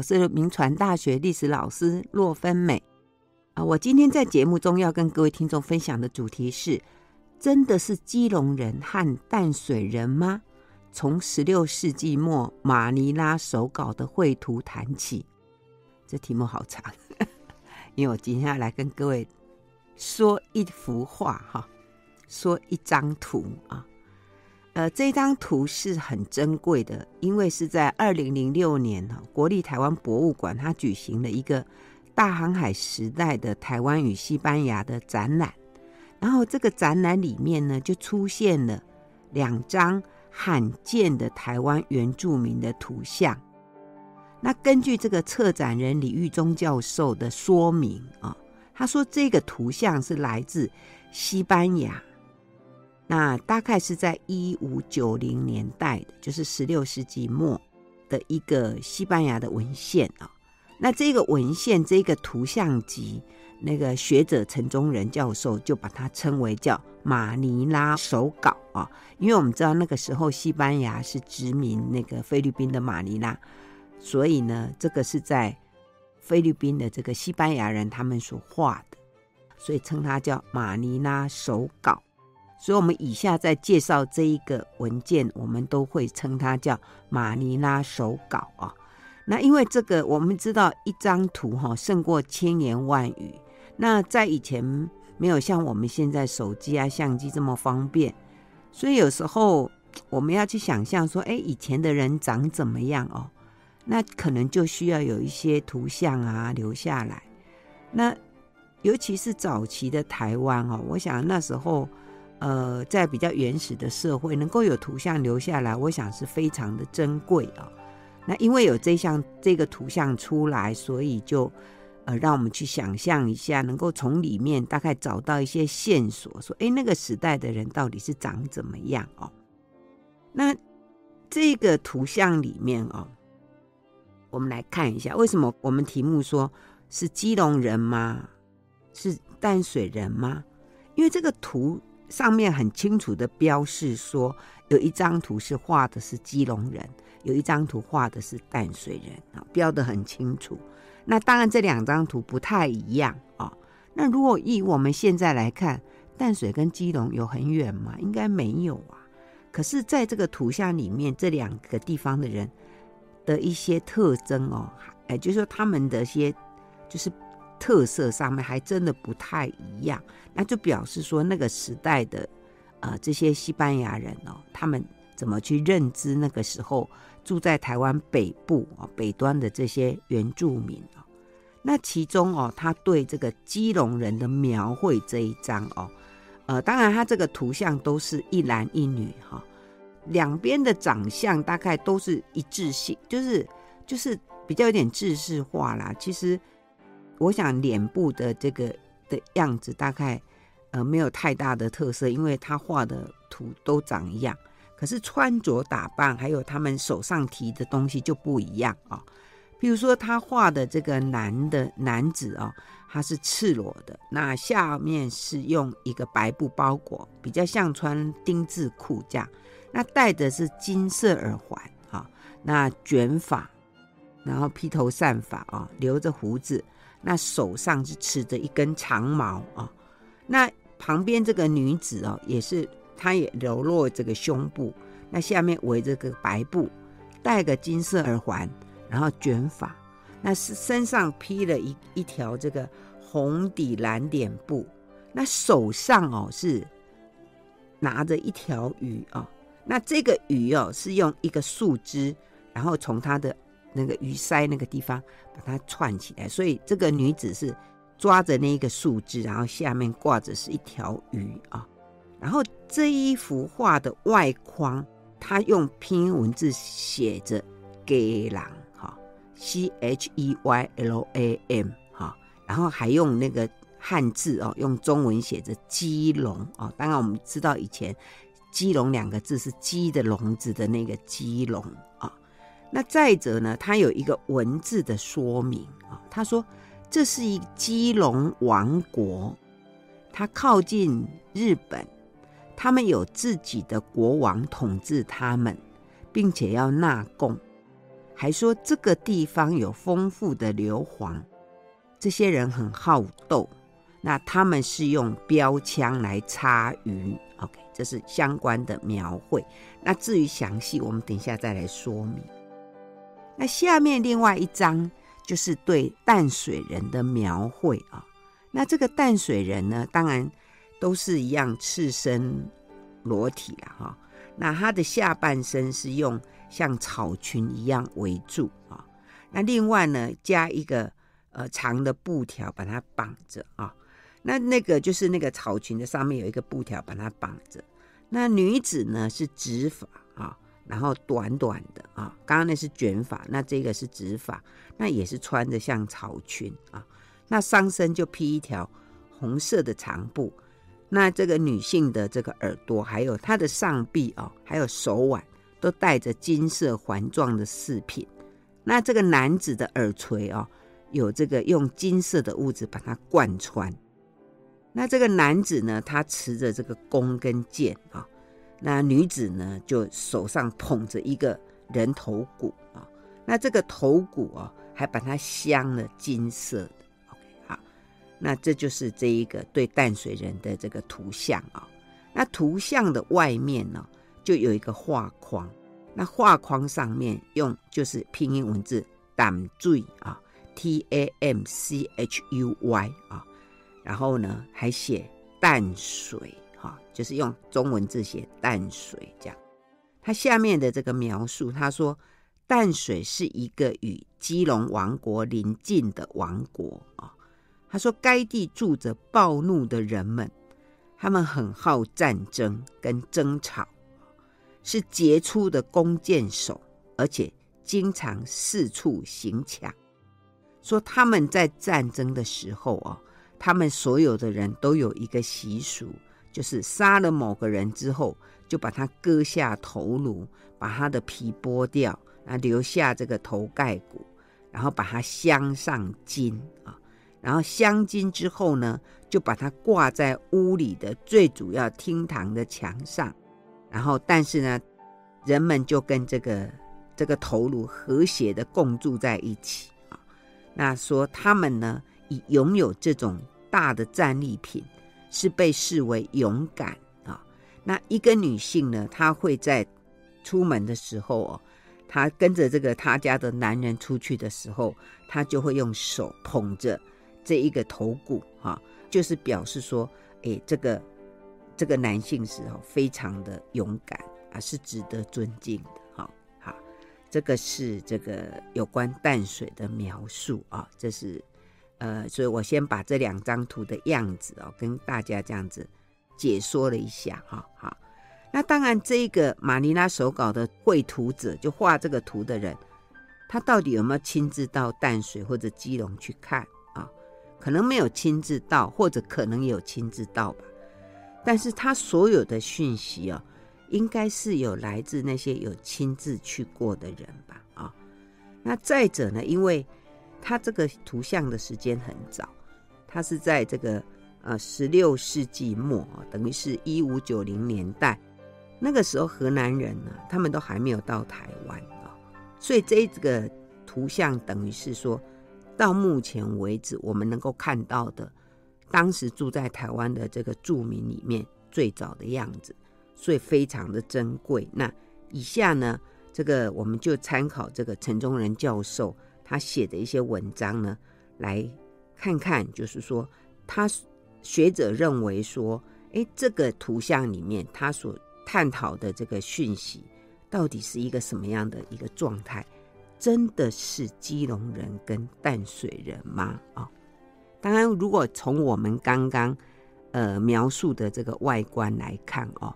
我是铭传大学历史老师洛芬美啊。我今天在节目中要跟各位听众分享的主题是：真的是基隆人和淡水人吗？从十六世纪末马尼拉手稿的绘图谈起。这题目好长，因为我今天要来跟各位说一幅画哈，说一张图啊。呃，这张图是很珍贵的，因为是在二零零六年哈，国立台湾博物馆它举行了一个大航海时代的台湾与西班牙的展览，然后这个展览里面呢，就出现了两张罕见的台湾原住民的图像。那根据这个策展人李玉忠教授的说明啊，他说这个图像是来自西班牙。那大概是在一五九零年代的，就是十六世纪末的一个西班牙的文献啊。那这个文献，这个图像集，那个学者陈宗仁教授就把它称为叫马尼拉手稿啊，因为我们知道那个时候西班牙是殖民那个菲律宾的马尼拉，所以呢，这个是在菲律宾的这个西班牙人他们所画的，所以称它叫马尼拉手稿。所以，我们以下在介绍这一个文件，我们都会称它叫马尼拉手稿啊。那因为这个，我们知道一张图哈胜过千言万语。那在以前没有像我们现在手机啊、相机这么方便，所以有时候我们要去想象说，哎，以前的人长怎么样哦？那可能就需要有一些图像啊留下来。那尤其是早期的台湾哦，我想那时候。呃，在比较原始的社会，能够有图像留下来，我想是非常的珍贵啊。那因为有这项这个图像出来，所以就呃，让我们去想象一下，能够从里面大概找到一些线索，说，哎，那个时代的人到底是长怎么样哦？那这个图像里面哦，我们来看一下，为什么我们题目说是基隆人吗？是淡水人吗？因为这个图。上面很清楚的标示说，有一张图是画的是基隆人，有一张图画的是淡水人啊，标得很清楚。那当然这两张图不太一样啊。那如果以我们现在来看，淡水跟基隆有很远吗？应该没有啊。可是在这个图像里面，这两个地方的人的一些特征哦，哎，就是说他们的一些就是。特色上面还真的不太一样，那就表示说那个时代的，呃，这些西班牙人哦，他们怎么去认知那个时候住在台湾北部啊北端的这些原住民哦？那其中哦，他对这个基隆人的描绘这一张哦，呃，当然他这个图像都是一男一女哈，两边的长相大概都是一致性，就是就是比较有点制式化啦，其实。我想脸部的这个的样子大概呃没有太大的特色，因为他画的图都长一样。可是穿着打扮还有他们手上提的东西就不一样啊。比如说他画的这个男的男子哦，他是赤裸的，那下面是用一个白布包裹，比较像穿丁字裤这样。那戴的是金色耳环啊，那卷发，然后披头散发啊，留着胡子。那手上是持着一根长矛啊，那旁边这个女子哦，也是，她也流落这个胸部，那下面围着个白布，戴个金色耳环，然后卷发，那是身上披了一一条这个红底蓝点布，那手上哦是拿着一条鱼啊，那这个鱼哦是用一个树枝，然后从它的。那个鱼鳃那个地方把它串起来，所以这个女子是抓着那一个树枝，然后下面挂着是一条鱼啊。然后这一幅画的外框，它用拼音文字写着“给郎”哈，C H E Y L A M 哈，然后还用那个汉字哦，用中文写着“基隆”啊。当然我们知道以前“鸡笼”两个字是鸡的笼子的那个“鸡笼”。那再者呢，他有一个文字的说明啊，他说这是一基隆王国，他靠近日本，他们有自己的国王统治他们，并且要纳贡，还说这个地方有丰富的硫磺，这些人很好斗。那他们是用标枪来插鱼，OK，这是相关的描绘。那至于详细，我们等一下再来说明。那下面另外一张就是对淡水人的描绘啊。那这个淡水人呢，当然都是一样赤身裸体了哈。那他的下半身是用像草裙一样围住啊。那另外呢，加一个呃长的布条把它绑着啊。那那个就是那个草裙的上面有一个布条把它绑着。那女子呢是直发，然后短短的啊，刚刚那是卷发，那这个是直发，那也是穿着像草裙啊。那上身就披一条红色的长布。那这个女性的这个耳朵，还有她的上臂啊，还有手腕，都带着金色环状的饰品。那这个男子的耳垂啊，有这个用金色的物质把它贯穿。那这个男子呢，他持着这个弓跟箭啊，那女子呢，就手上捧着一个人头骨啊，那这个头骨啊，还把它镶了金色的。OK，好，那这就是这一个对淡水人的这个图像啊。那图像的外面呢，就有一个画框，那画框上面用就是拼音文字淡水啊，T A M C H U Y 啊。然后呢，还写淡水，哈，就是用中文字写淡水这样。他下面的这个描述，他说淡水是一个与基隆王国邻近的王国啊。他说该地住着暴怒的人们，他们很好战争跟争吵，是杰出的弓箭手，而且经常四处行抢。说他们在战争的时候啊。他们所有的人都有一个习俗，就是杀了某个人之后，就把他割下头颅，把他的皮剥掉，啊，留下这个头盖骨，然后把它镶上金啊，然后镶金之后呢，就把它挂在屋里的最主要厅堂的墙上，然后但是呢，人们就跟这个这个头颅和谐的共住在一起啊。那说他们呢，以拥有这种大的战利品，是被视为勇敢啊。那一个女性呢，她会在出门的时候哦，她跟着这个她家的男人出去的时候，她就会用手捧着这一个头骨啊，就是表示说，哎，这个这个男性是哦，非常的勇敢啊，是值得尊敬的。好，好，这个是这个有关淡水的描述啊，这是。呃，所以我先把这两张图的样子哦，跟大家这样子解说了一下哈。好，那当然，这个马尼拉手稿的绘图者，就画这个图的人，他到底有没有亲自到淡水或者基隆去看啊？可能没有亲自到，或者可能有亲自到吧。但是他所有的讯息哦，应该是有来自那些有亲自去过的人吧？啊，那再者呢，因为。它这个图像的时间很早，它是在这个呃十六世纪末，等于是一五九零年代，那个时候荷兰人呢，他们都还没有到台湾啊，所以这个图像等于是说，到目前为止我们能够看到的，当时住在台湾的这个住民里面最早的样子，所以非常的珍贵。那以下呢，这个我们就参考这个陈宗仁教授。他写的一些文章呢，来看看，就是说，他学者认为说，哎，这个图像里面他所探讨的这个讯息，到底是一个什么样的一个状态？真的是基隆人跟淡水人吗？啊、哦，当然，如果从我们刚刚呃描述的这个外观来看哦，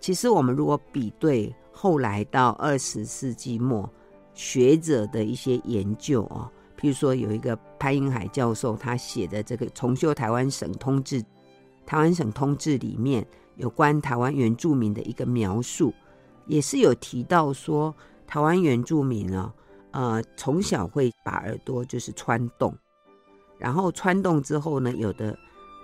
其实我们如果比对后来到二十世纪末。学者的一些研究哦，譬如说有一个潘英海教授，他写的这个重修台湾省通志，台湾省通志里面有关台湾原住民的一个描述，也是有提到说，台湾原住民哦，呃，从小会把耳朵就是穿洞，然后穿洞之后呢，有的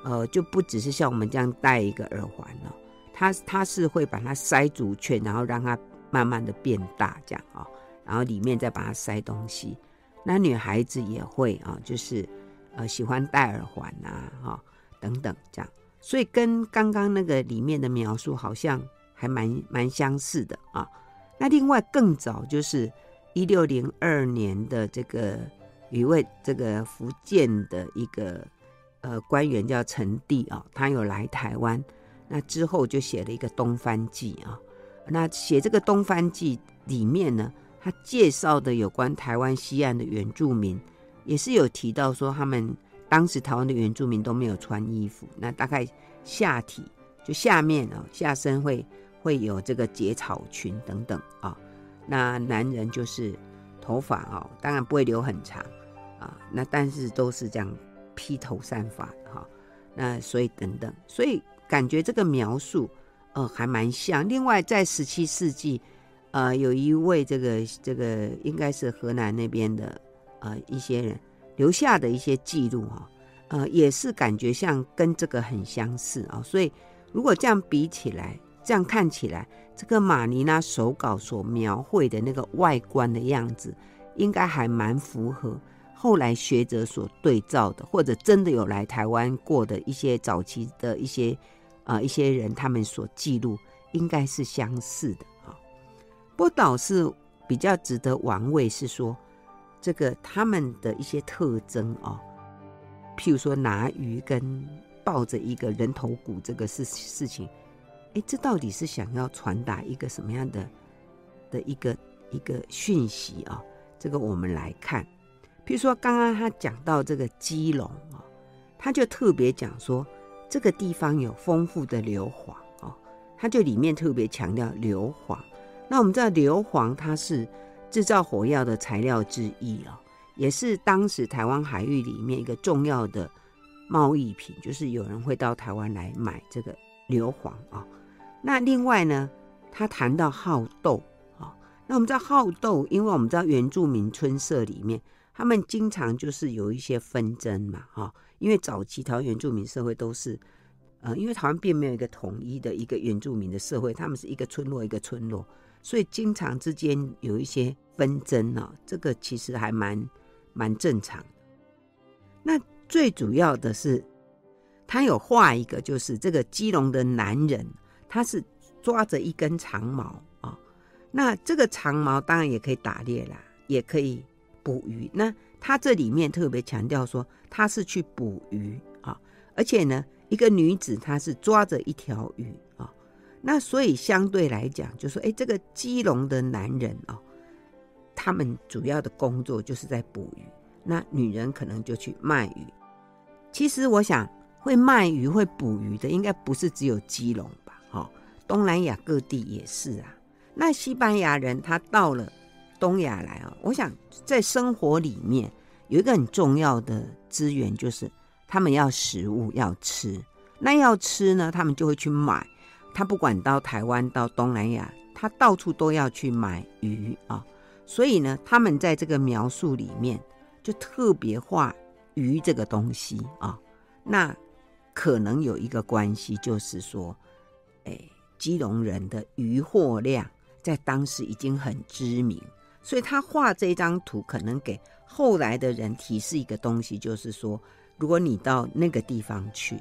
呃就不只是像我们这样戴一个耳环了，他他是会把它塞足圈，然后让它慢慢的变大这样啊。然后里面再把它塞东西。那女孩子也会啊，就是呃喜欢戴耳环啊，哈等等这样，所以跟刚刚那个里面的描述好像还蛮蛮相似的啊。那另外更早就是一六零二年的这个一位这个福建的一个呃官员叫陈第啊，他有来台湾，那之后就写了一个《东番记》啊。那写这个《东番记》里面呢，他介绍的有关台湾西岸的原住民，也是有提到说，他们当时台湾的原住民都没有穿衣服，那大概下体就下面啊，下身会会有这个结草裙等等啊。那男人就是头发啊，当然不会留很长啊，那但是都是这样披头散发的哈。那所以等等，所以感觉这个描述。呃，还蛮像。另外，在十七世纪，呃，有一位这个这个应该是河南那边的呃一些人留下的一些记录哈，呃，也是感觉像跟这个很相似啊。所以，如果这样比起来，这样看起来，这个马尼拉手稿所描绘的那个外观的样子，应该还蛮符合后来学者所对照的，或者真的有来台湾过的一些早期的一些。呃，一些人他们所记录应该是相似的啊。不倒是比较值得玩味是说，这个他们的一些特征哦，譬如说拿鱼跟抱着一个人头骨这个事事情，哎，这到底是想要传达一个什么样的的一个一个讯息啊？这个我们来看，譬如说刚刚他讲到这个基隆啊，他就特别讲说。这个地方有丰富的硫磺哦，他就里面特别强调硫磺。那我们知道硫磺它是制造火药的材料之一哦，也是当时台湾海域里面一个重要的贸易品，就是有人会到台湾来买这个硫磺啊。那另外呢，他谈到好斗啊，那我们知道好斗，因为我们知道原住民村社里面，他们经常就是有一些纷争嘛，哈。因为早期台湾原住民社会都是，呃，因为台湾并没有一个统一的一个原住民的社会，他们是一个村落一个村落，所以经常之间有一些纷争啊，这个其实还蛮蛮正常的。那最主要的是，他有画一个，就是这个基隆的男人，他是抓着一根长矛啊，那这个长矛当然也可以打猎啦，也可以捕鱼。那他这里面特别强调说，他是去捕鱼啊，而且呢，一个女子她是抓着一条鱼，那所以相对来讲，就说，哎，这个基隆的男人哦，他们主要的工作就是在捕鱼，那女人可能就去卖鱼。其实我想，会卖鱼、会捕鱼的，应该不是只有基隆吧？哈，东南亚各地也是啊。那西班牙人他到了。东亚来啊，我想在生活里面有一个很重要的资源，就是他们要食物要吃。那要吃呢，他们就会去买。他不管到台湾到东南亚，他到处都要去买鱼啊。所以呢，他们在这个描述里面就特别画鱼这个东西啊。那可能有一个关系，就是说，哎，基隆人的渔获量在当时已经很知名。所以他画这张图，可能给后来的人提示一个东西，就是说，如果你到那个地方去，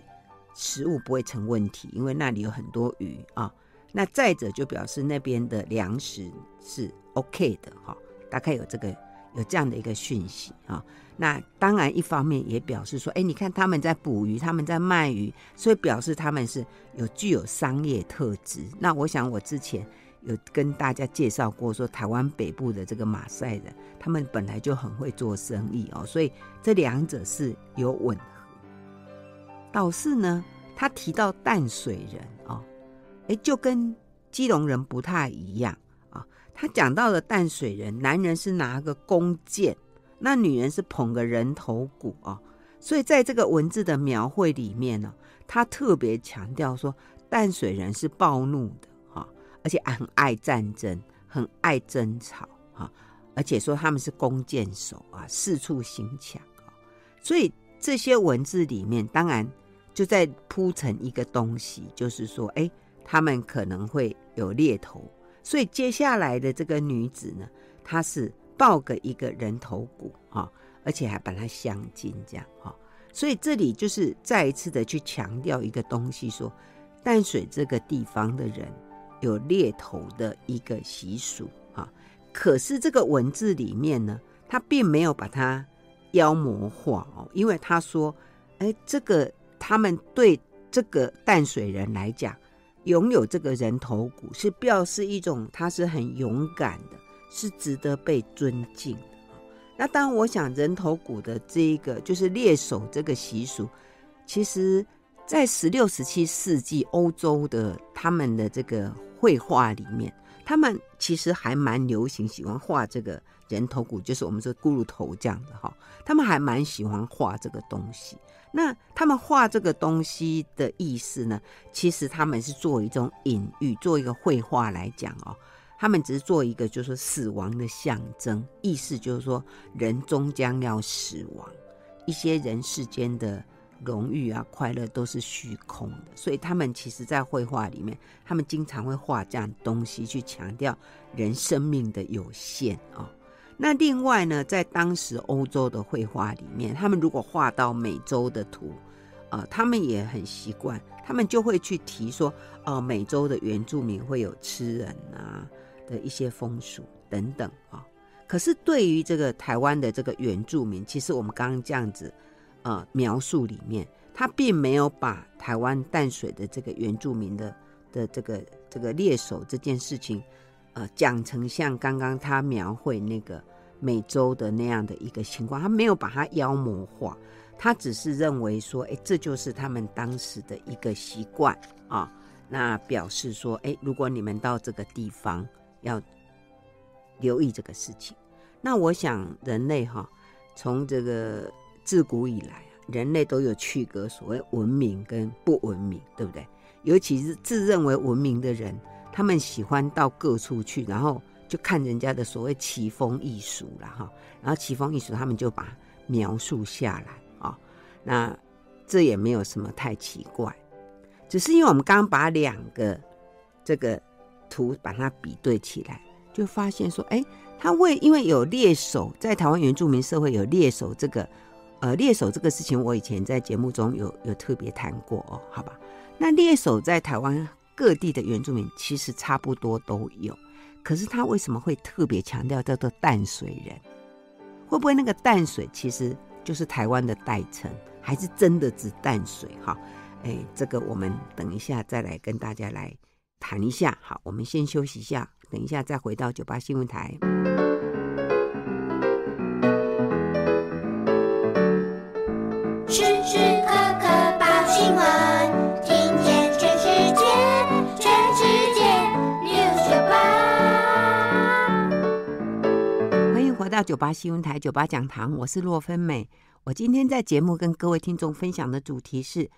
食物不会成问题，因为那里有很多鱼啊。那再者就表示那边的粮食是 OK 的哈，大概有这个有这样的一个讯息啊。那当然一方面也表示说，哎，你看他们在捕鱼，他们在卖鱼，所以表示他们是有具有商业特质。那我想我之前。有跟大家介绍过，说台湾北部的这个马赛人，他们本来就很会做生意哦，所以这两者是有吻合。倒是呢，他提到淡水人哦，哎，就跟基隆人不太一样啊。他讲到的淡水人，男人是拿个弓箭，那女人是捧个人头骨啊。所以在这个文字的描绘里面呢，他特别强调说，淡水人是暴怒的哈。而且很爱战争，很爱争吵啊！而且说他们是弓箭手啊，四处行抢啊！所以这些文字里面，当然就在铺成一个东西，就是说，哎、他们可能会有猎头。所以接下来的这个女子呢，她是抱个一个人头骨啊，而且还把它镶金这样哈。所以这里就是再一次的去强调一个东西，说淡水这个地方的人有猎头的一个习俗啊。可是这个文字里面呢，他并没有把它妖魔化哦，因为他说，哎，这个他们对这个淡水人来讲，拥有这个人头骨是表示一种他是很勇敢的，是值得被尊敬。那当然，我想人头骨的这一个就是猎首这个习俗，其实在十六、十七世纪欧洲的他们的这个绘画里面，他们其实还蛮流行喜欢画这个人头骨，就是我们说骷髅头这样的哈。他们还蛮喜欢画这个东西。那他们画这个东西的意思呢，其实他们是做一种隐喻，做一个绘画来讲哦。他们只是做一个，就是死亡的象征，意思就是说，人终将要死亡，一些人世间的荣誉啊、快乐都是虚空的。所以他们其实，在绘画里面，他们经常会画这样东西，去强调人生命的有限啊、哦。那另外呢，在当时欧洲的绘画里面，他们如果画到美洲的图，啊、呃，他们也很习惯，他们就会去提说，哦、呃，美洲的原住民会有吃人啊。的一些风俗等等啊，可是对于这个台湾的这个原住民，其实我们刚刚这样子呃描述里面，他并没有把台湾淡水的这个原住民的的这个这个猎手这件事情，呃讲成像刚刚他描绘那个美洲的那样的一个情况，他没有把它妖魔化，他只是认为说，哎，这就是他们当时的一个习惯啊，那表示说，哎，如果你们到这个地方。要留意这个事情。那我想，人类哈，从这个自古以来，人类都有区隔所谓文明跟不文明，对不对？尤其是自认为文明的人，他们喜欢到各处去，然后就看人家的所谓奇风异俗了哈。然后奇风异俗，他们就把描述下来啊。那这也没有什么太奇怪，只是因为我们刚刚把两个这个。图把它比对起来，就发现说，哎，他为因为有猎手，在台湾原住民社会有猎手这个，呃，猎手这个事情，我以前在节目中有有特别谈过哦，好吧？那猎手在台湾各地的原住民其实差不多都有，可是他为什么会特别强调叫做淡水人？会不会那个淡水其实就是台湾的代称，还是真的指淡水？哈，哎，这个我们等一下再来跟大家来。谈一下，好，我们先休息一下，等一下再回到九八新闻台。到九八新闻台，九八讲堂，我是洛芬美。我今天在节目跟各位听众分享的主题是：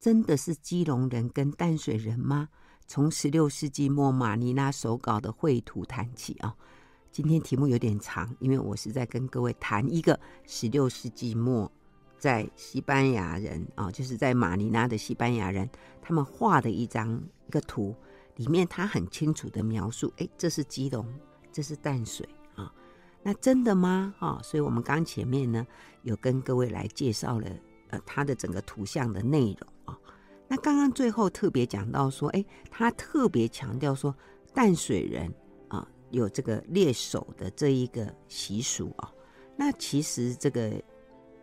真的是基隆人跟淡水人吗？从十六世纪末马尼拉手稿的绘图谈起啊，今天题目有点长，因为我是在跟各位谈一个十六世纪末在西班牙人啊，就是在马尼拉的西班牙人他们画的一张一个图，里面他很清楚的描述，哎，这是基隆，这是淡水，那真的吗？啊，所以我们刚前面呢有跟各位来介绍了呃他的整个图像的内容啊。那刚刚最后特别讲到说，哎，他特别强调说，淡水人啊有这个猎手的这一个习俗啊。那其实这个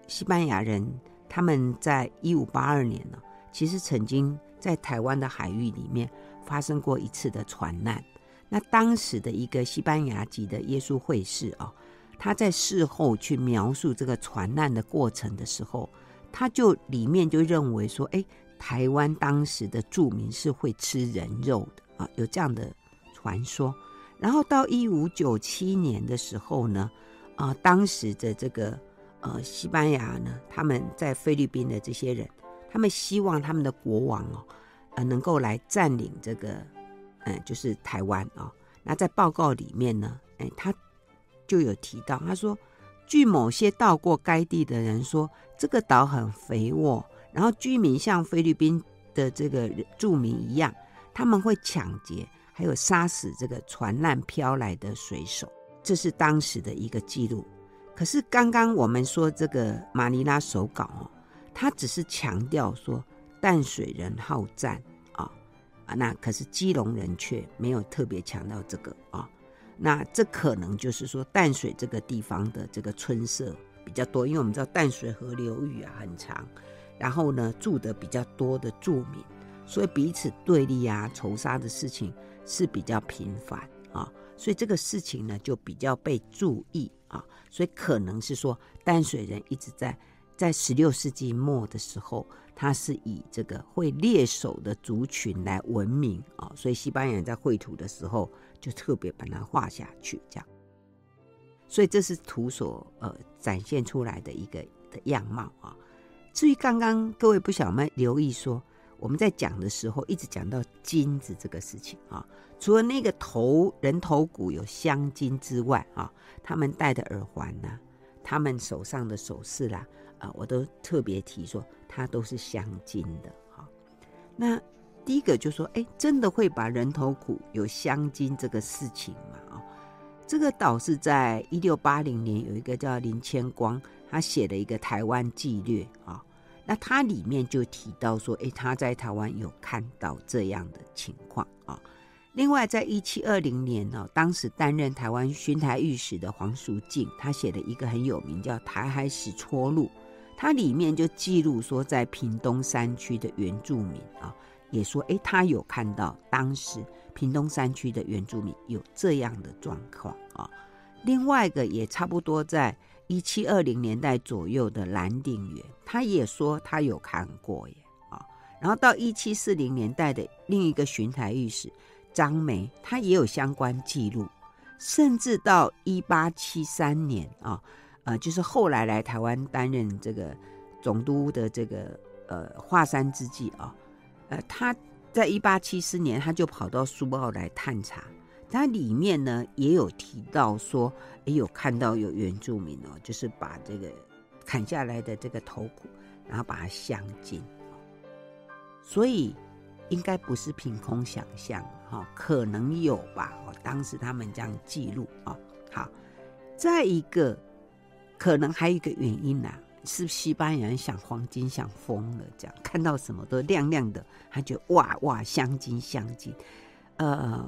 西班牙人他们在一五八二年呢，其实曾经在台湾的海域里面发生过一次的船难。那当时的一个西班牙籍的耶稣会士啊，他在事后去描述这个船难的过程的时候，他就里面就认为说，哎。台湾当时的住民是会吃人肉的啊，有这样的传说。然后到一五九七年的时候呢，啊，当时的这个呃西班牙呢，他们在菲律宾的这些人，他们希望他们的国王哦，呃，能够来占领这个，嗯，就是台湾啊。那在报告里面呢，哎，他就有提到，他说，据某些到过该地的人说，这个岛很肥沃。然后居民像菲律宾的这个住民一样，他们会抢劫，还有杀死这个船难飘来的水手。这是当时的一个记录。可是刚刚我们说这个马尼拉手稿哦，他只是强调说淡水人好战啊，那可是基隆人却没有特别强调这个啊。那这可能就是说淡水这个地方的这个村社比较多，因为我们知道淡水河流域啊很长，然后呢住的比较多的住民，所以彼此对立啊仇杀的事情是比较频繁啊，所以这个事情呢就比较被注意。啊，所以可能是说淡水人一直在在十六世纪末的时候，它是以这个会猎手的族群来闻名啊，所以西班牙人在绘图的时候就特别把它画下去，这样。所以这是图所呃展现出来的一个的样貌啊。至于刚刚各位不晓得留意说，我们在讲的时候一直讲到金子这个事情啊。除了那个头人头骨有镶金之外，啊，他们戴的耳环呐、啊，他们手上的首饰啦，啊，我都特别提说，它都是香精的，哈。那第一个就说，哎，真的会把人头骨有香精这个事情吗？啊，这个岛是在一六八零年有一个叫林千光，他写了一个《台湾纪略》啊，那他里面就提到说，哎，他在台湾有看到这样的情况啊。另外，在一七二零年呢，当时担任台湾巡台御史的黄淑静，他写了一个很有名叫《台海史撮录》，它里面就记录说，在屏东山区的原住民啊，也说，哎，他有看到当时屏东山区的原住民有这样的状况啊。另外一个也差不多在一七二零年代左右的蓝鼎元，他也说他有看过耶啊。然后到一七四零年代的另一个巡台御史。张梅他也有相关记录，甚至到一八七三年啊，呃，就是后来来台湾担任这个总督的这个呃华山之际啊，呃，他在一八七四年他就跑到苏澳来探查，他里面呢也有提到说，也有看到有原住民哦，就是把这个砍下来的这个头骨，然后把它镶金，所以。应该不是凭空想象，哈，可能有吧。哦，当时他们这样记录啊。好，再一个，可能还有一个原因呐，是西班牙人想黄金想疯了，这样看到什么都亮亮的，他就哇哇镶金镶金。呃，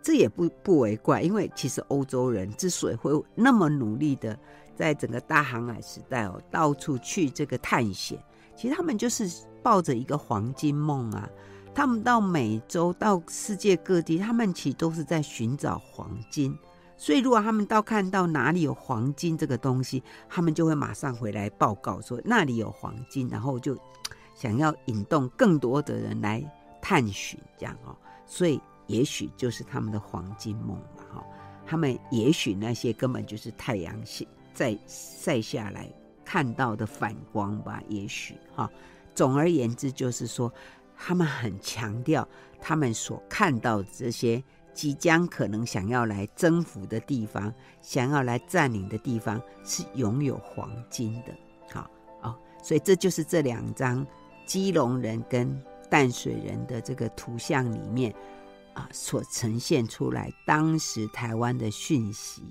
这也不不为怪，因为其实欧洲人之所以会那么努力的在整个大航海时代哦，到处去这个探险，其实他们就是。抱着一个黄金梦啊，他们到美洲、到世界各地，他们其实都是在寻找黄金。所以，如果他们到看到哪里有黄金这个东西，他们就会马上回来报告说那里有黄金，然后就想要引动更多的人来探寻，这样哦。所以，也许就是他们的黄金梦嘛，哈。他们也许那些根本就是太阳在晒下来看到的反光吧，也许哈。总而言之，就是说，他们很强调他们所看到的这些即将可能想要来征服的地方，想要来占领的地方，是拥有黄金的。好哦，所以这就是这两张基隆人跟淡水人的这个图像里面啊，所呈现出来当时台湾的讯息。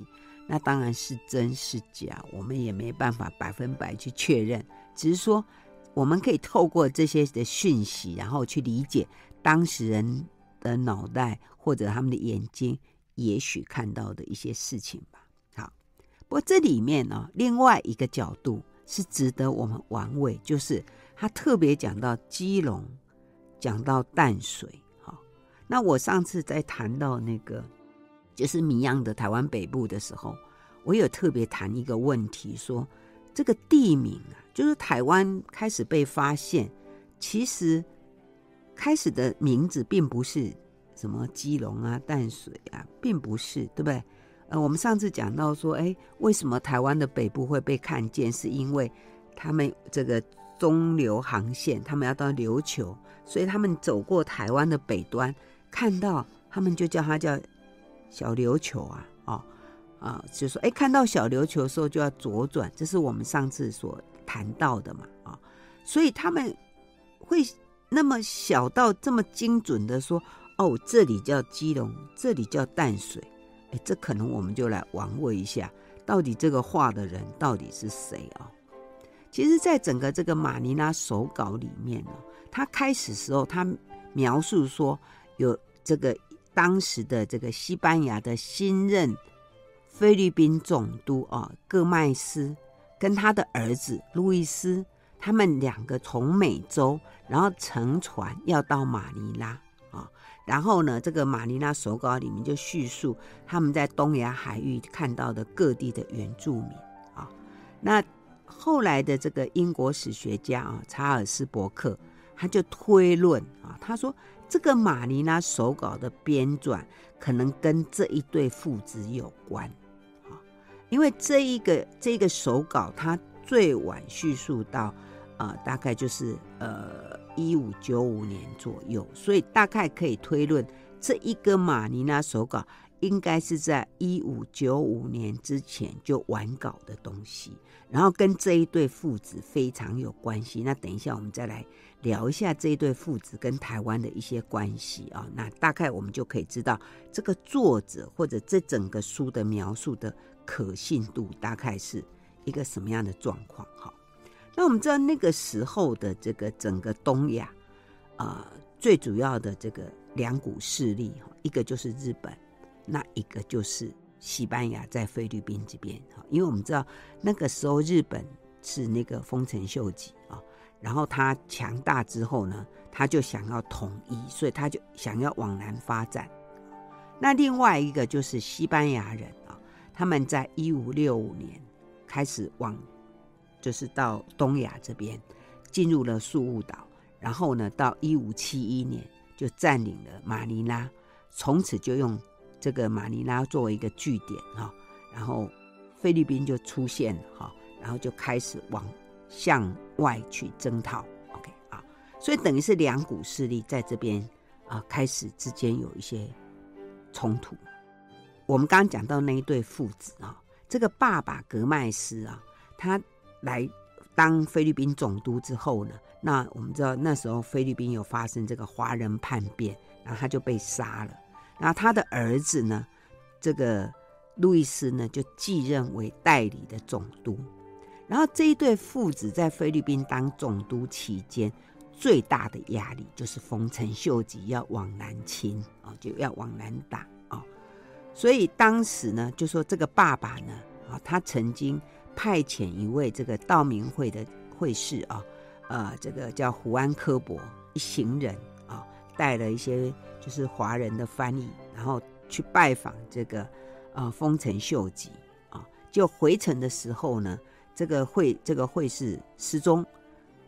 那当然是真是假，我们也没办法百分百去确认，只是说。我们可以透过这些的讯息，然后去理解当事人的脑袋或者他们的眼睛，也许看到的一些事情吧。好，不过这里面呢，另外一个角度是值得我们玩味，就是他特别讲到基隆，讲到淡水。好，那我上次在谈到那个就是米样的台湾北部的时候，我有特别谈一个问题，说这个地名啊。就是台湾开始被发现，其实开始的名字并不是什么基隆啊、淡水啊，并不是，对不对？呃，我们上次讲到说，哎，为什么台湾的北部会被看见？是因为他们这个中流航线，他们要到琉球，所以他们走过台湾的北端，看到他们就叫它叫小琉球啊，哦，啊，就说，哎，看到小琉球的时候就要左转，这是我们上次所。谈到的嘛，啊，所以他们会那么小到这么精准的说，哦，这里叫基隆，这里叫淡水，哎，这可能我们就来玩味一下，到底这个画的人到底是谁啊？其实，在整个这个马尼拉手稿里面呢，他开始时候他描述说，有这个当时的这个西班牙的新任菲律宾总督啊，戈麦斯跟他的儿子路易斯，他们两个从美洲，然后乘船要到马尼拉啊，然后呢，这个马尼拉手稿里面就叙述他们在东亚海域看到的各地的原住民啊，那。后来的这个英国史学家啊，查尔斯·伯克，他就推论啊，他说这个马尼拉手稿的编纂可能跟这一对父子有关啊，因为这一个这个手稿它最晚叙述到呃大概就是呃一五九五年左右，所以大概可以推论这一个马尼拉手稿应该是在一五九五年之前就完稿的东西。然后跟这一对父子非常有关系。那等一下我们再来聊一下这一对父子跟台湾的一些关系啊。那大概我们就可以知道这个作者或者这整个书的描述的可信度大概是一个什么样的状况。哈，那我们知道那个时候的这个整个东亚啊，最主要的这个两股势力，一个就是日本，那一个就是。西班牙在菲律宾这边哈，因为我们知道那个时候日本是那个丰臣秀吉啊，然后他强大之后呢，他就想要统一，所以他就想要往南发展。那另外一个就是西班牙人啊，他们在一五六五年开始往，就是到东亚这边进入了宿雾岛，然后呢，到一五七一年就占领了马尼拉，从此就用。这个马尼拉作为一个据点哈，然后菲律宾就出现了哈，然后就开始往向外去征讨，OK 啊，所以等于是两股势力在这边啊开始之间有一些冲突。我们刚刚讲到那一对父子啊，这个爸爸格麦斯啊，他来当菲律宾总督之后呢，那我们知道那时候菲律宾有发生这个华人叛变，然后他就被杀了。然后他的儿子呢，这个路易斯呢，就继任为代理的总督。然后这一对父子在菲律宾当总督期间，最大的压力就是丰臣秀吉要往南侵啊，就要往南打啊。所以当时呢，就说这个爸爸呢，啊，他曾经派遣一位这个道明会的会士啊，呃，这个叫胡安科伯一行人啊，带了一些。就是华人的翻译，然后去拜访这个呃丰臣秀吉啊，就回程的时候呢，这个会这个会士失踪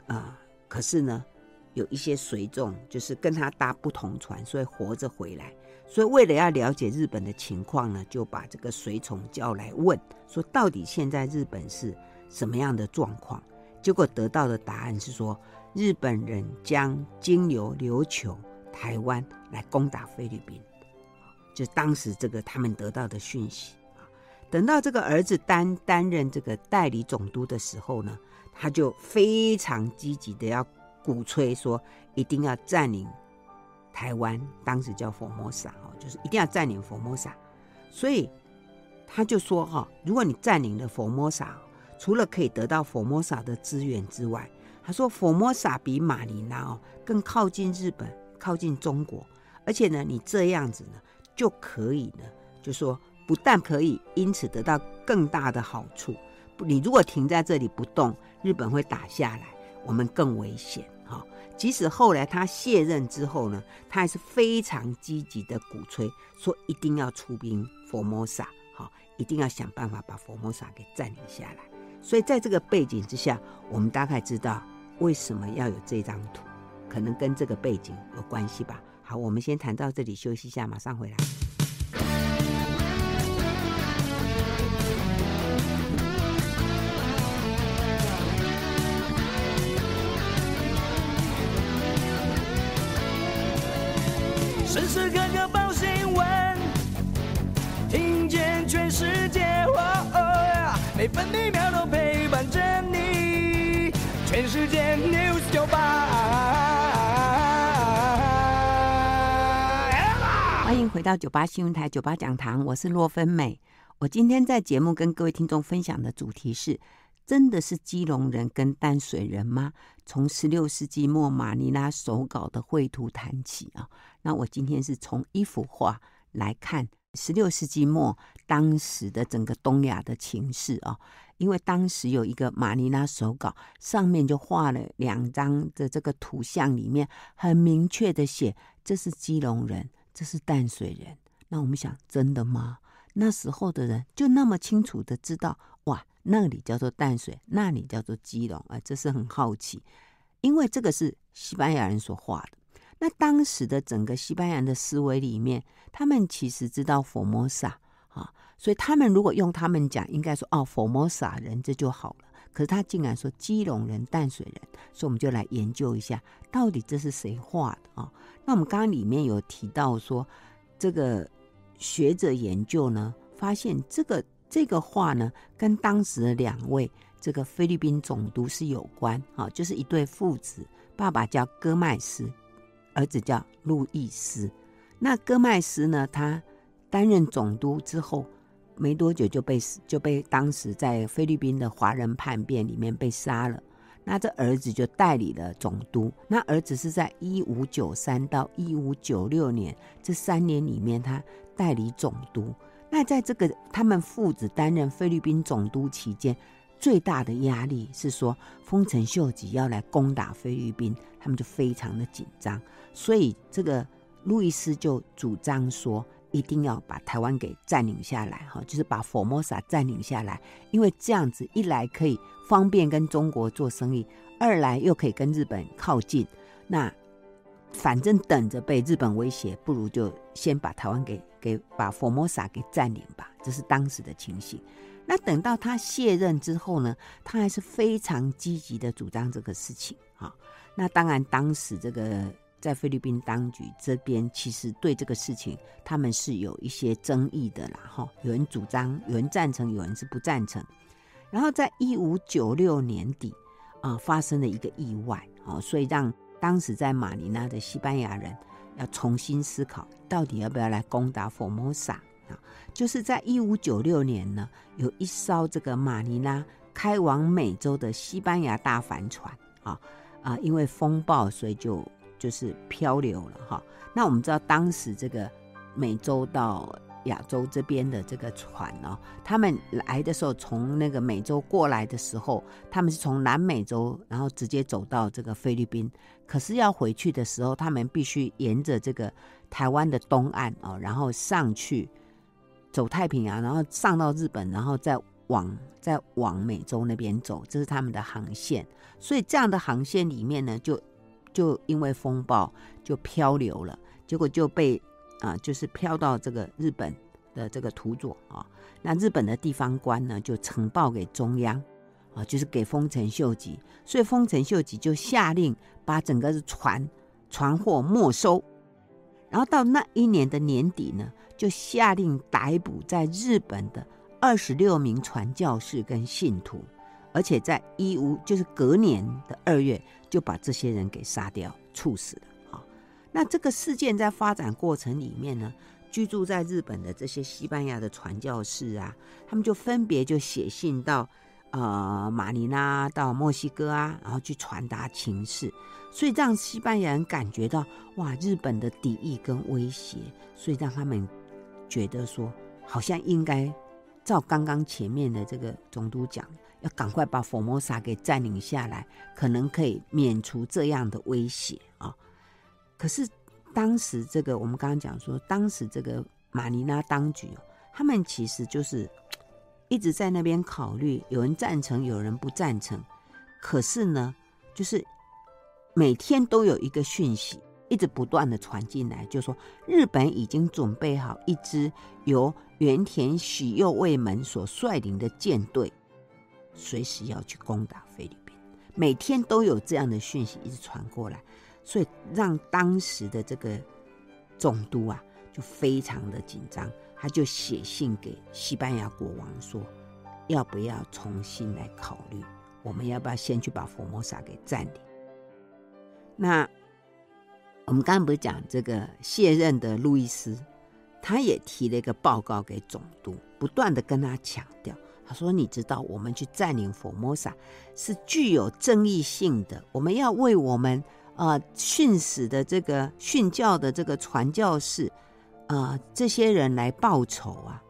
啊，可是呢有一些随众就是跟他搭不同船，所以活着回来。所以为了要了解日本的情况呢，就把这个随从叫来问，说到底现在日本是什么样的状况？结果得到的答案是说，日本人将经由琉球。台湾来攻打菲律宾，就当时这个他们得到的讯息啊。等到这个儿子担担任这个代理总督的时候呢，他就非常积极的要鼓吹说，一定要占领台湾，当时叫佛摩萨哦，就是一定要占领佛摩萨。所以他就说哈，如果你占领了佛摩萨，除了可以得到佛摩萨的资源之外，他说佛摩萨比马尼拉哦更靠近日本。靠近中国，而且呢，你这样子呢，就可以呢，就说不但可以因此得到更大的好处，你如果停在这里不动，日本会打下来，我们更危险哈。即使后来他卸任之后呢，他还是非常积极的鼓吹，说一定要出兵佛摩萨，哈，一定要想办法把佛摩萨给占领下来。所以在这个背景之下，我们大概知道为什么要有这张图。可能跟这个背景有关系吧。好，我们先谈到这里，休息一下，马上回来。时刻刻报新闻，听见全世界，哦哦，每分每秒都陪伴着你，全世界 News 九八。欢迎回到九八新闻台九八讲堂，我是洛芬美。我今天在节目跟各位听众分享的主题是：真的是基隆人跟淡水人吗？从十六世纪末马尼拉手稿的绘图谈起啊。那我今天是从一幅画来看十六世纪末当时的整个东亚的情势啊。因为当时有一个马尼拉手稿，上面就画了两张的这个图像，里面很明确的写，这是基隆人，这是淡水人。那我们想，真的吗？那时候的人就那么清楚的知道，那里叫做淡水，那里叫做基隆，啊，这是很好奇，因为这个是西班牙人所画的。那当时的整个西班牙人的思维里面，他们其实知道佛摩萨啊。所以他们如果用他们讲，应该说哦，佛摩萨人这就好了。可是他竟然说基隆人、淡水人，所以我们就来研究一下，到底这是谁画的啊？那我们刚刚里面有提到说，这个学者研究呢，发现这个这个话呢，跟当时的两位这个菲律宾总督是有关啊，就是一对父子，爸爸叫戈麦斯，儿子叫路易斯。那戈麦斯呢，他担任总督之后。没多久就被就被当时在菲律宾的华人叛变里面被杀了。那这儿子就代理了总督。那儿子是在一五九三到一五九六年这三年里面，他代理总督。那在这个他们父子担任菲律宾总督期间，最大的压力是说丰臣秀吉要来攻打菲律宾，他们就非常的紧张。所以这个路易斯就主张说。一定要把台湾给占领下来，哈，就是把佛摩萨占领下来，因为这样子一来可以方便跟中国做生意，二来又可以跟日本靠近。那反正等着被日本威胁，不如就先把台湾给给把佛摩萨给占领吧。这是当时的情形。那等到他卸任之后呢，他还是非常积极的主张这个事情，啊。那当然当时这个。在菲律宾当局这边，其实对这个事情他们是有一些争议的啦，哈，有人主张，有人赞成，有人是不赞成。然后在一五九六年底啊，发生了一个意外，啊，所以让当时在马尼拉的西班牙人要重新思考，到底要不要来攻打佛摩萨啊？就是在一五九六年呢，有一艘这个马尼拉开往美洲的西班牙大帆船，啊啊，因为风暴，所以就。就是漂流了哈。那我们知道，当时这个美洲到亚洲这边的这个船哦，他们来的时候，从那个美洲过来的时候，他们是从南美洲，然后直接走到这个菲律宾。可是要回去的时候，他们必须沿着这个台湾的东岸哦，然后上去走太平洋，然后上到日本，然后再往再往美洲那边走，这是他们的航线。所以这样的航线里面呢，就。就因为风暴就漂流了，结果就被啊，就是漂到这个日本的这个土佐啊。那日本的地方官呢，就呈报给中央啊，就是给丰臣秀吉。所以丰臣秀吉就下令把整个船船货没收。然后到那一年的年底呢，就下令逮捕在日本的二十六名传教士跟信徒。而且在一五就是隔年的二月，就把这些人给杀掉、处死了啊。那这个事件在发展过程里面呢，居住在日本的这些西班牙的传教士啊，他们就分别就写信到呃马尼拉、到墨西哥啊，然后去传达情势，所以让西班牙人感觉到哇，日本的敌意跟威胁，所以让他们觉得说，好像应该照刚刚前面的这个总督讲。要赶快把佛摩萨给占领下来，可能可以免除这样的威胁啊。可是当时这个，我们刚刚讲说，当时这个马尼拉当局，他们其实就是一直在那边考虑，有人赞成，有人不赞成。可是呢，就是每天都有一个讯息，一直不断的传进来，就说日本已经准备好一支由原田喜右卫门所率领的舰队。随时要去攻打菲律宾，每天都有这样的讯息一直传过来，所以让当时的这个总督啊就非常的紧张，他就写信给西班牙国王说，要不要重新来考虑，我们要不要先去把佛摩萨给占领？那我们刚刚不是讲这个卸任的路易斯，他也提了一个报告给总督，不断的跟他强调，他说：“你知道，我们去占领佛摩萨是具有正义性的，我们要为我们呃训死的这个训教的这个传教士，呃这些人来报仇啊！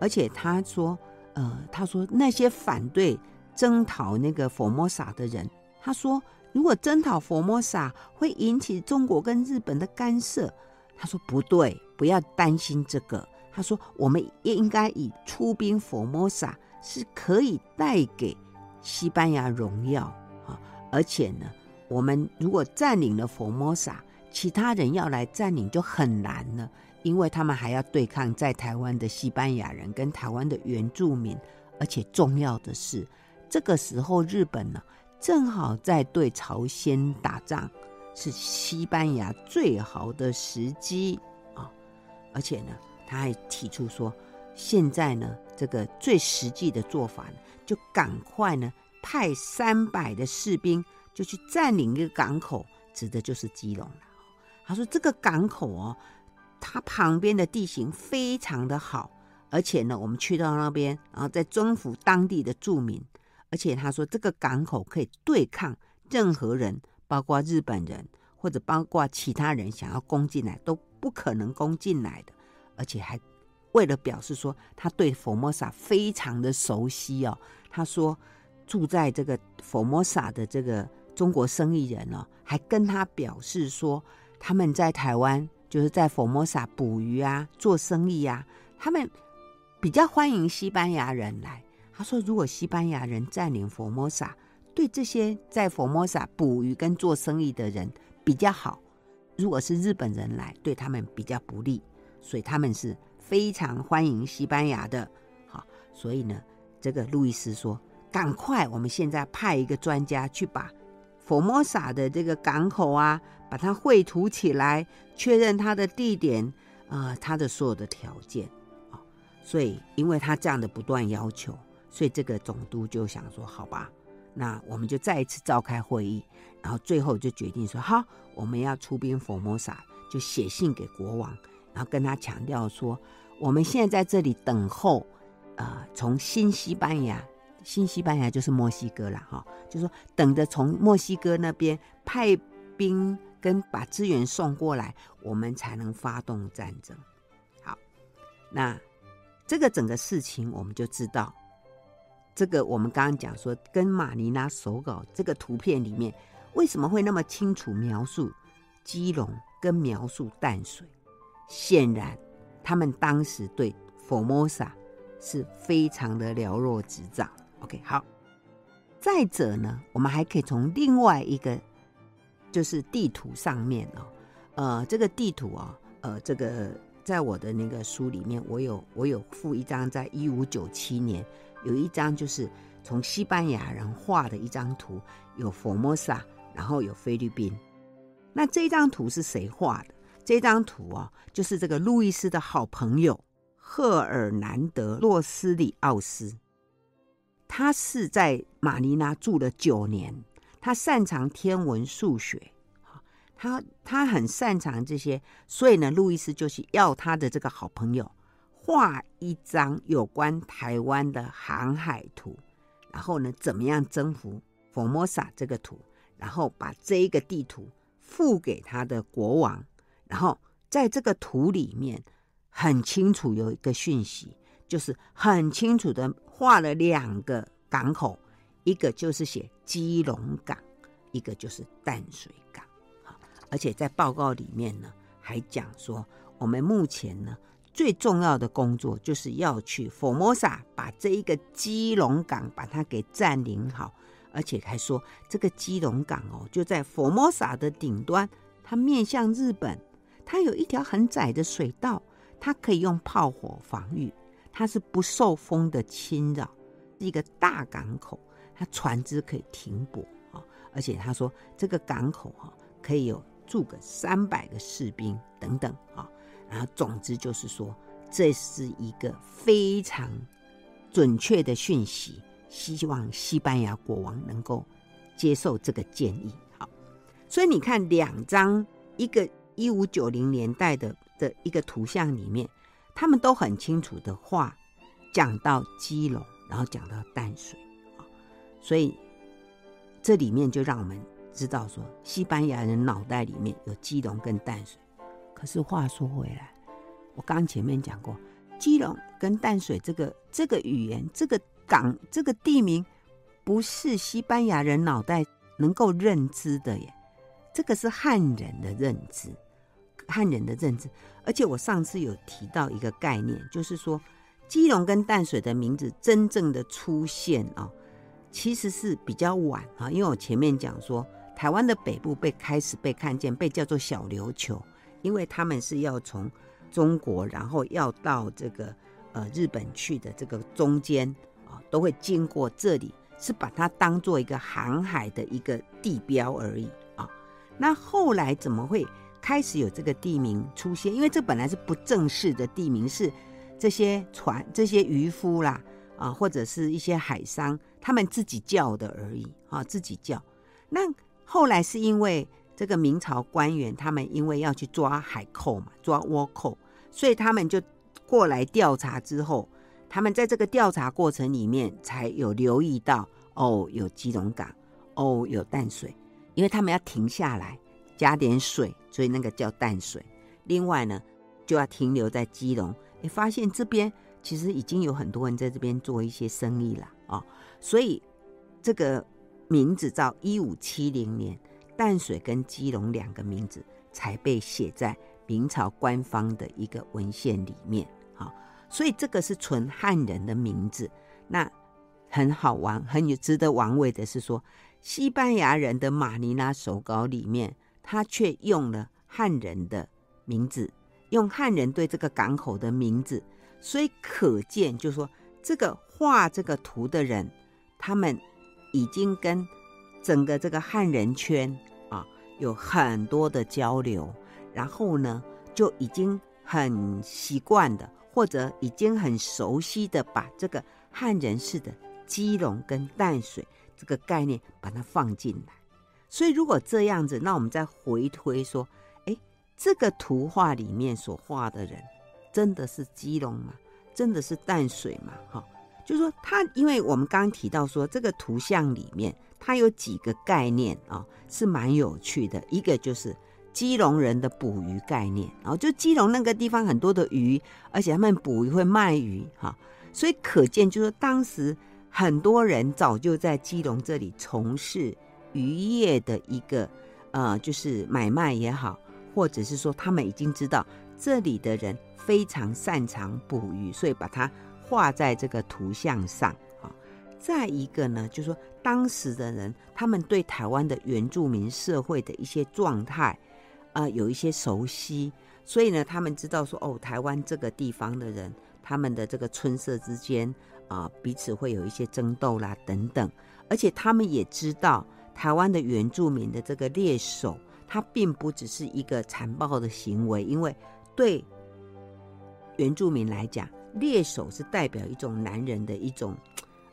而且他说，呃，他说那些反对征讨那个佛摩萨的人，他说。”如果征讨佛摩萨会引起中国跟日本的干涉，他说不对，不要担心这个。他说我们应该以出兵佛摩萨是可以带给西班牙荣耀啊，而且呢，我们如果占领了佛摩萨，其他人要来占领就很难了，因为他们还要对抗在台湾的西班牙人跟台湾的原住民，而且重要的是，这个时候日本呢。正好在对朝鲜打仗，是西班牙最好的时机啊！而且呢，他还提出说，现在呢，这个最实际的做法呢，就赶快呢派三百的士兵就去占领一个港口，指的就是基隆。他说这个港口哦，它旁边的地形非常的好，而且呢，我们去到那边，然后再征服当地的住民。而且他说，这个港口可以对抗任何人，包括日本人或者包括其他人想要攻进来都不可能攻进来的。而且还为了表示说他对佛摩萨非常的熟悉哦，他说住在这个佛摩萨的这个中国生意人哦，还跟他表示说他们在台湾就是在佛摩萨捕鱼啊、做生意啊，他们比较欢迎西班牙人来。他说：“如果西班牙人占领佛摩萨，对这些在佛摩萨捕鱼跟做生意的人比较好；如果是日本人来，对他们比较不利。所以他们是非常欢迎西班牙的。好，所以呢，这个路易斯说：‘赶快，我们现在派一个专家去把佛摩萨的这个港口啊，把它绘图起来，确认它的地点啊、呃，它的所有的条件。’好，所以因为他这样的不断要求。”所以这个总督就想说：“好吧，那我们就再一次召开会议，然后最后就决定说：好，我们要出兵佛摩萨，就写信给国王，然后跟他强调说：我们现在在这里等候，呃，从新西班牙，新西班牙就是墨西哥了哈，就说等着从墨西哥那边派兵跟把资源送过来，我们才能发动战争。好，那这个整个事情我们就知道。”这个我们刚刚讲说，跟马尼拉手稿这个图片里面，为什么会那么清楚描述基隆跟描述淡水？显然，他们当时对佛摩萨是非常的了若指掌。OK，好。再者呢，我们还可以从另外一个就是地图上面哦，呃，这个地图啊、哦，呃，这个在我的那个书里面，我有我有附一张，在一五九七年。有一张就是从西班牙人画的一张图，有佛摩萨，然后有菲律宾。那这张图是谁画的？这张图啊，就是这个路易斯的好朋友赫尔南德·洛斯里奥斯。他是在马尼拉住了九年，他擅长天文数学，他他很擅长这些，所以呢，路易斯就是要他的这个好朋友。画一张有关台湾的航海图，然后呢，怎么样征服佛摩萨这个图，然后把这一个地图付给他的国王，然后在这个图里面很清楚有一个讯息，就是很清楚的画了两个港口，一个就是写基隆港，一个就是淡水港。好，而且在报告里面呢，还讲说我们目前呢。最重要的工作就是要去佛摩萨，把这一个基隆港把它给占领好，而且还说这个基隆港哦，就在佛摩萨的顶端，它面向日本，它有一条很窄的水道，它可以用炮火防御，它是不受风的侵扰，是一个大港口，它船只可以停泊啊，而且他说这个港口哈可以有住个三百个士兵等等啊。然后，总之就是说，这是一个非常准确的讯息，希望西班牙国王能够接受这个建议。好，所以你看两张，一个一五九零年代的的一个图像里面，他们都很清楚的话讲到基隆，然后讲到淡水啊，所以这里面就让我们知道说，西班牙人脑袋里面有基隆跟淡水。可是话说回来，我刚前面讲过，基隆跟淡水这个这个语言、这个港、这个地名，不是西班牙人脑袋能够认知的耶，这个是汉人的认知。汉人的认知，而且我上次有提到一个概念，就是说基隆跟淡水的名字真正的出现啊，其实是比较晚啊，因为我前面讲说，台湾的北部被开始被看见，被叫做小琉球，因为他们是要从中国，然后要到这个呃日本去的这个中间啊，都会经过这里，是把它当做一个航海的一个地标而已啊。那后来怎么会？开始有这个地名出现，因为这本来是不正式的地名，是这些船、这些渔夫啦，啊，或者是一些海商他们自己叫的而已，啊，自己叫。那后来是因为这个明朝官员，他们因为要去抓海寇嘛，抓倭寇，所以他们就过来调查之后，他们在这个调查过程里面才有留意到，哦，有基隆港，哦，有淡水，因为他们要停下来。加点水，所以那个叫淡水。另外呢，就要停留在基隆。你发现这边其实已经有很多人在这边做一些生意了啊、哦，所以这个名字到一五七零年，淡水跟基隆两个名字才被写在明朝官方的一个文献里面啊、哦。所以这个是纯汉人的名字。那很好玩，很有值得玩味的是说，西班牙人的马尼拉手稿里面。他却用了汉人的名字，用汉人对这个港口的名字，所以可见，就是说这个画这个图的人，他们已经跟整个这个汉人圈啊有很多的交流，然后呢，就已经很习惯的，或者已经很熟悉的，把这个汉人式的基隆跟淡水这个概念把它放进来。所以，如果这样子，那我们再回推说，哎，这个图画里面所画的人，真的是基隆吗？真的是淡水吗？哈，就是说，他，因为我们刚刚提到说，这个图像里面它有几个概念啊，是蛮有趣的。一个就是基隆人的捕鱼概念，然后就基隆那个地方很多的鱼，而且他们捕鱼会卖鱼，哈，所以可见就是当时很多人早就在基隆这里从事。渔业的一个呃，就是买卖也好，或者是说他们已经知道这里的人非常擅长捕鱼，所以把它画在这个图像上啊。再一个呢，就是说当时的人他们对台湾的原住民社会的一些状态啊，有一些熟悉，所以呢，他们知道说哦，台湾这个地方的人，他们的这个村社之间啊，彼此会有一些争斗啦等等，而且他们也知道。台湾的原住民的这个猎手，他并不只是一个残暴的行为，因为对原住民来讲，猎手是代表一种男人的一种，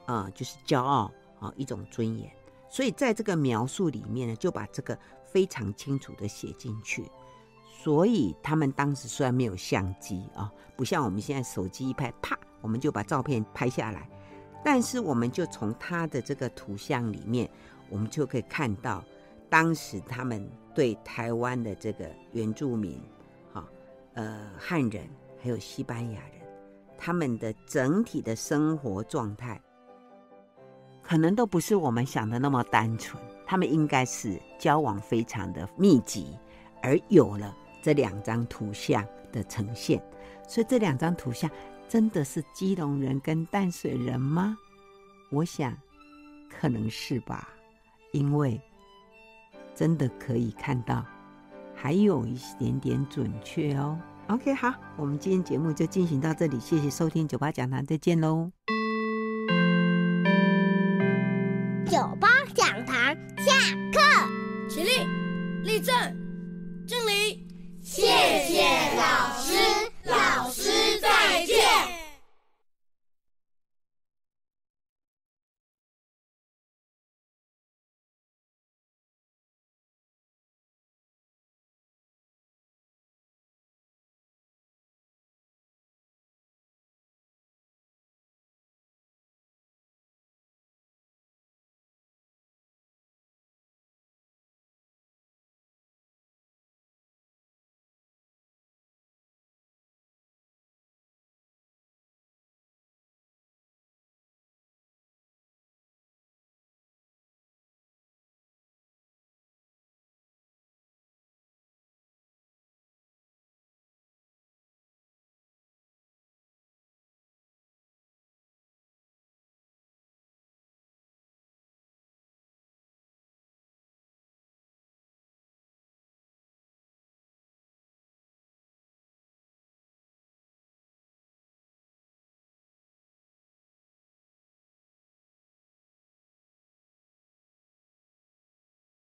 啊、呃，就是骄傲啊，一种尊严。所以在这个描述里面呢，就把这个非常清楚的写进去。所以他们当时虽然没有相机啊，不像我们现在手机一拍，啪，我们就把照片拍下来，但是我们就从他的这个图像里面。我们就可以看到，当时他们对台湾的这个原住民，哈，呃，汉人还有西班牙人，他们的整体的生活状态，可能都不是我们想的那么单纯。他们应该是交往非常的密集，而有了这两张图像的呈现。所以这两张图像真的是基隆人跟淡水人吗？我想，可能是吧。因为真的可以看到，还有一点点准确哦。OK，好，我们今天节目就进行到这里，谢谢收听九八讲堂，再见喽。